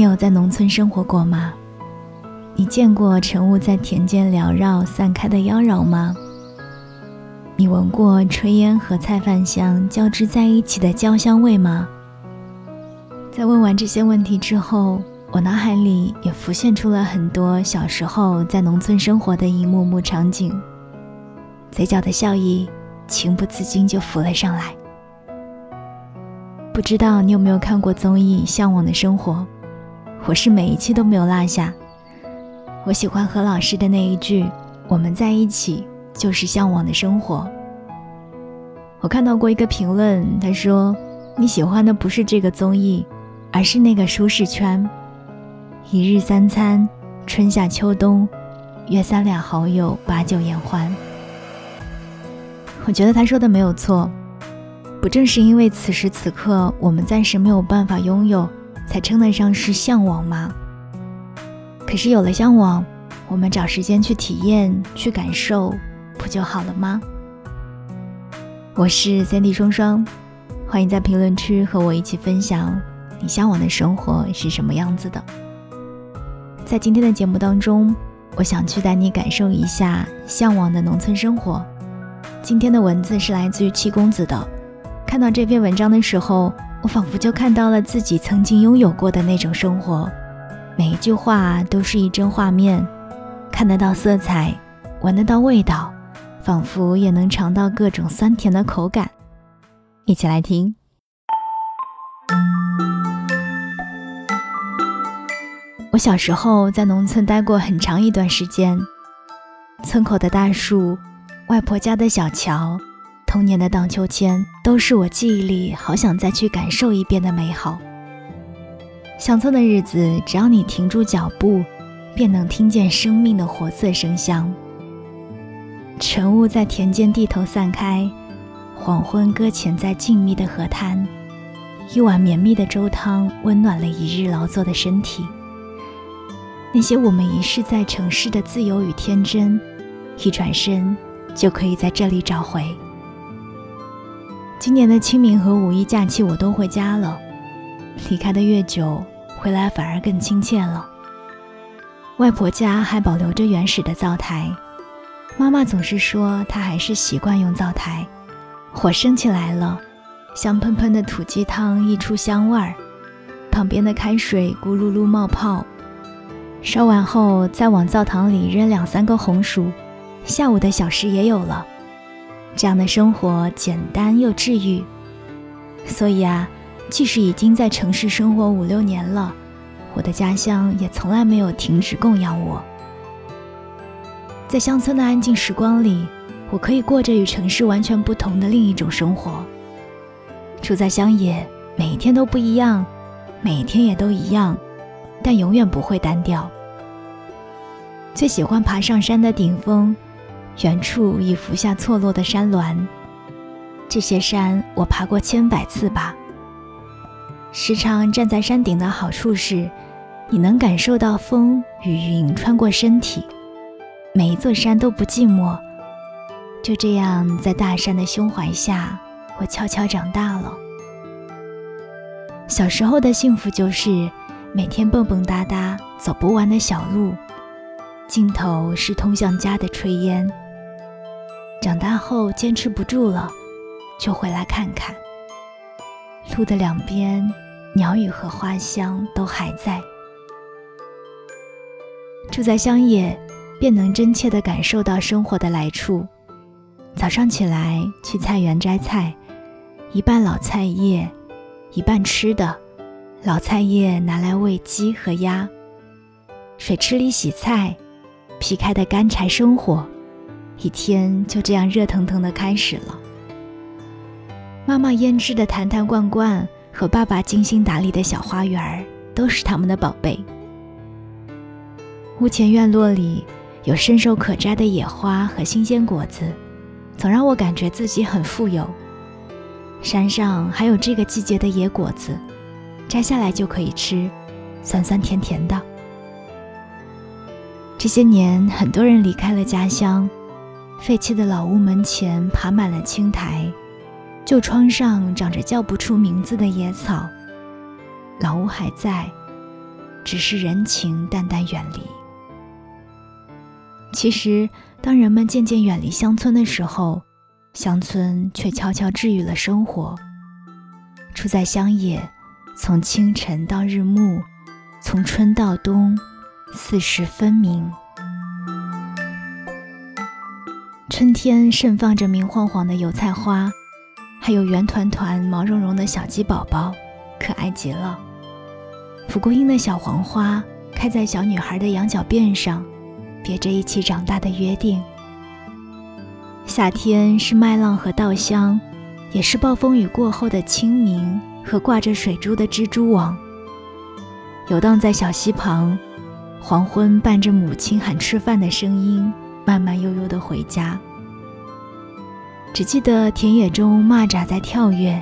你有在农村生活过吗？你见过晨雾在田间缭绕散开的妖娆吗？你闻过炊烟和菜饭香交织在一起的焦香味吗？在问完这些问题之后，我脑海里也浮现出了很多小时候在农村生活的一幕幕场景，嘴角的笑意情不自禁就浮了上来。不知道你有没有看过综艺《向往的生活》？我是每一期都没有落下。我喜欢何老师的那一句：“我们在一起就是向往的生活。”我看到过一个评论，他说：“你喜欢的不是这个综艺，而是那个舒适圈。一日三餐，春夏秋冬，约三两好友把酒言欢。”我觉得他说的没有错。不正是因为此时此刻我们暂时没有办法拥有，才称得上是向往吗？可是有了向往，我们找时间去体验、去感受，不就好了吗？我是三 D 双双，欢迎在评论区和我一起分享你向往的生活是什么样子的。在今天的节目当中，我想去带你感受一下向往的农村生活。今天的文字是来自于七公子的。看到这篇文章的时候，我仿佛就看到了自己曾经拥有过的那种生活，每一句话都是一帧画面，看得到色彩，闻得到味道，仿佛也能尝到各种酸甜的口感。一起来听。我小时候在农村待过很长一段时间，村口的大树，外婆家的小桥。童年的荡秋千都是我记忆里好想再去感受一遍的美好。乡村的日子，只要你停住脚步，便能听见生命的活色生香。晨雾在田间地头散开，黄昏搁浅在静谧的河滩，一碗绵密的粥汤温暖了一日劳作的身体。那些我们遗失在城市的自由与天真，一转身就可以在这里找回。今年的清明和五一假期，我都回家了。离开的越久，回来反而更亲切了。外婆家还保留着原始的灶台，妈妈总是说她还是习惯用灶台。火升起来了，香喷喷的土鸡汤溢出香味儿，旁边的开水咕噜噜冒泡。烧完后，再往灶堂里扔两三个红薯，下午的小食也有了。这样的生活简单又治愈，所以啊，即使已经在城市生活五六年了，我的家乡也从来没有停止供养我。在乡村的安静时光里，我可以过着与城市完全不同的另一种生活。住在乡野，每一天都不一样，每一天也都一样，但永远不会单调。最喜欢爬上山的顶峰。远处已浮下错落的山峦，这些山我爬过千百次吧。时常站在山顶的好处是，你能感受到风与云穿过身体，每一座山都不寂寞。就这样，在大山的胸怀下，我悄悄长大了。小时候的幸福就是每天蹦蹦哒哒走不完的小路，尽头是通向家的炊烟。长大后坚持不住了，就回来看看。路的两边，鸟语和花香都还在。住在乡野，便能真切地感受到生活的来处。早上起来去菜园摘菜，一半老菜叶，一半吃的。老菜叶拿来喂鸡和鸭。水池里洗菜，劈开的干柴生火。一天就这样热腾腾的开始了。妈妈腌制的坛坛罐罐和爸爸精心打理的小花园，都是他们的宝贝。屋前院落里有伸手可摘的野花和新鲜果子，总让我感觉自己很富有。山上还有这个季节的野果子，摘下来就可以吃，酸酸甜甜的。这些年，很多人离开了家乡。废弃的老屋门前爬满了青苔，旧窗上长着叫不出名字的野草。老屋还在，只是人情淡淡远离。其实，当人们渐渐远离乡村的时候，乡村却悄悄治愈了生活。住在乡野，从清晨到日暮，从春到冬，四时分明。春天盛放着明晃晃的油菜花，还有圆团团、毛茸茸的小鸡宝宝，可爱极了。蒲公英的小黄花开在小女孩的羊角辫上，别着一起长大的约定。夏天是麦浪和稻香，也是暴风雨过后的清明和挂着水珠的蜘蛛网。游荡在小溪旁，黄昏伴着母亲喊吃饭的声音，慢慢悠悠地回家。只记得田野中蚂蚱在跳跃，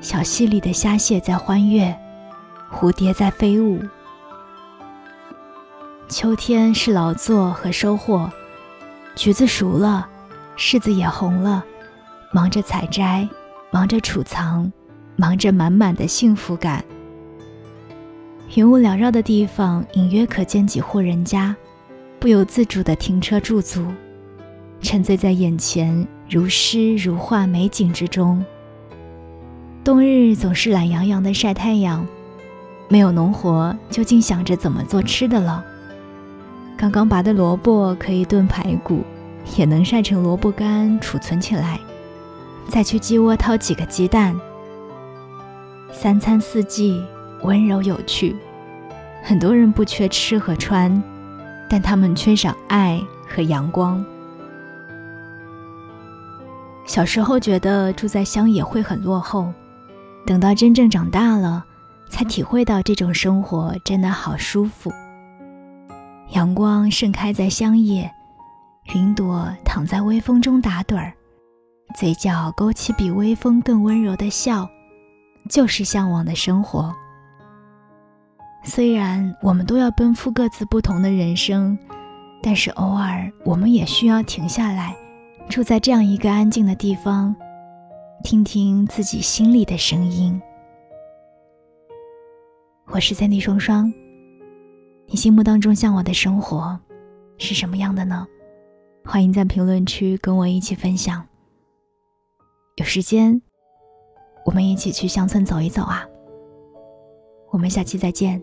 小溪里的虾蟹在欢跃。蝴蝶在飞舞。秋天是劳作和收获，橘子熟了，柿子也红了，忙着采摘，忙着储藏，忙着满满的幸福感。云雾缭绕的地方，隐约可见几户人家，不由自主的停车驻足，沉醉在眼前如诗如画美景之中。冬日总是懒洋洋的晒太阳。没有农活，就竟想着怎么做吃的了。刚刚拔的萝卜可以炖排骨，也能晒成萝卜干储存起来，再去鸡窝掏几个鸡蛋。三餐四季，温柔有趣。很多人不缺吃和穿，但他们缺少爱和阳光。小时候觉得住在乡野会很落后，等到真正长大了。才体会到这种生活真的好舒服。阳光盛开在乡野，云朵躺在微风中打盹儿，嘴角勾起比微风更温柔的笑，就是向往的生活。虽然我们都要奔赴各自不同的人生，但是偶尔我们也需要停下来，住在这样一个安静的地方，听听自己心里的声音。我是三 D 双双，你心目当中向往的生活是什么样的呢？欢迎在评论区跟我一起分享。有时间，我们一起去乡村走一走啊！我们下期再见。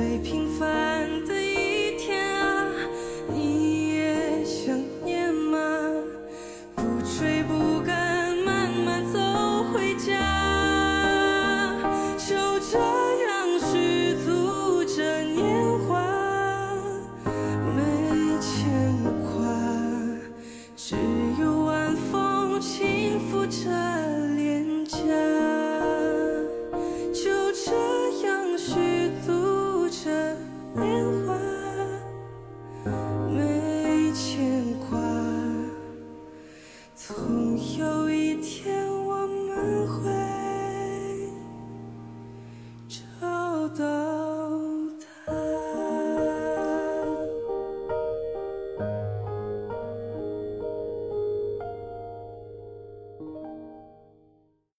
最平凡。总有一天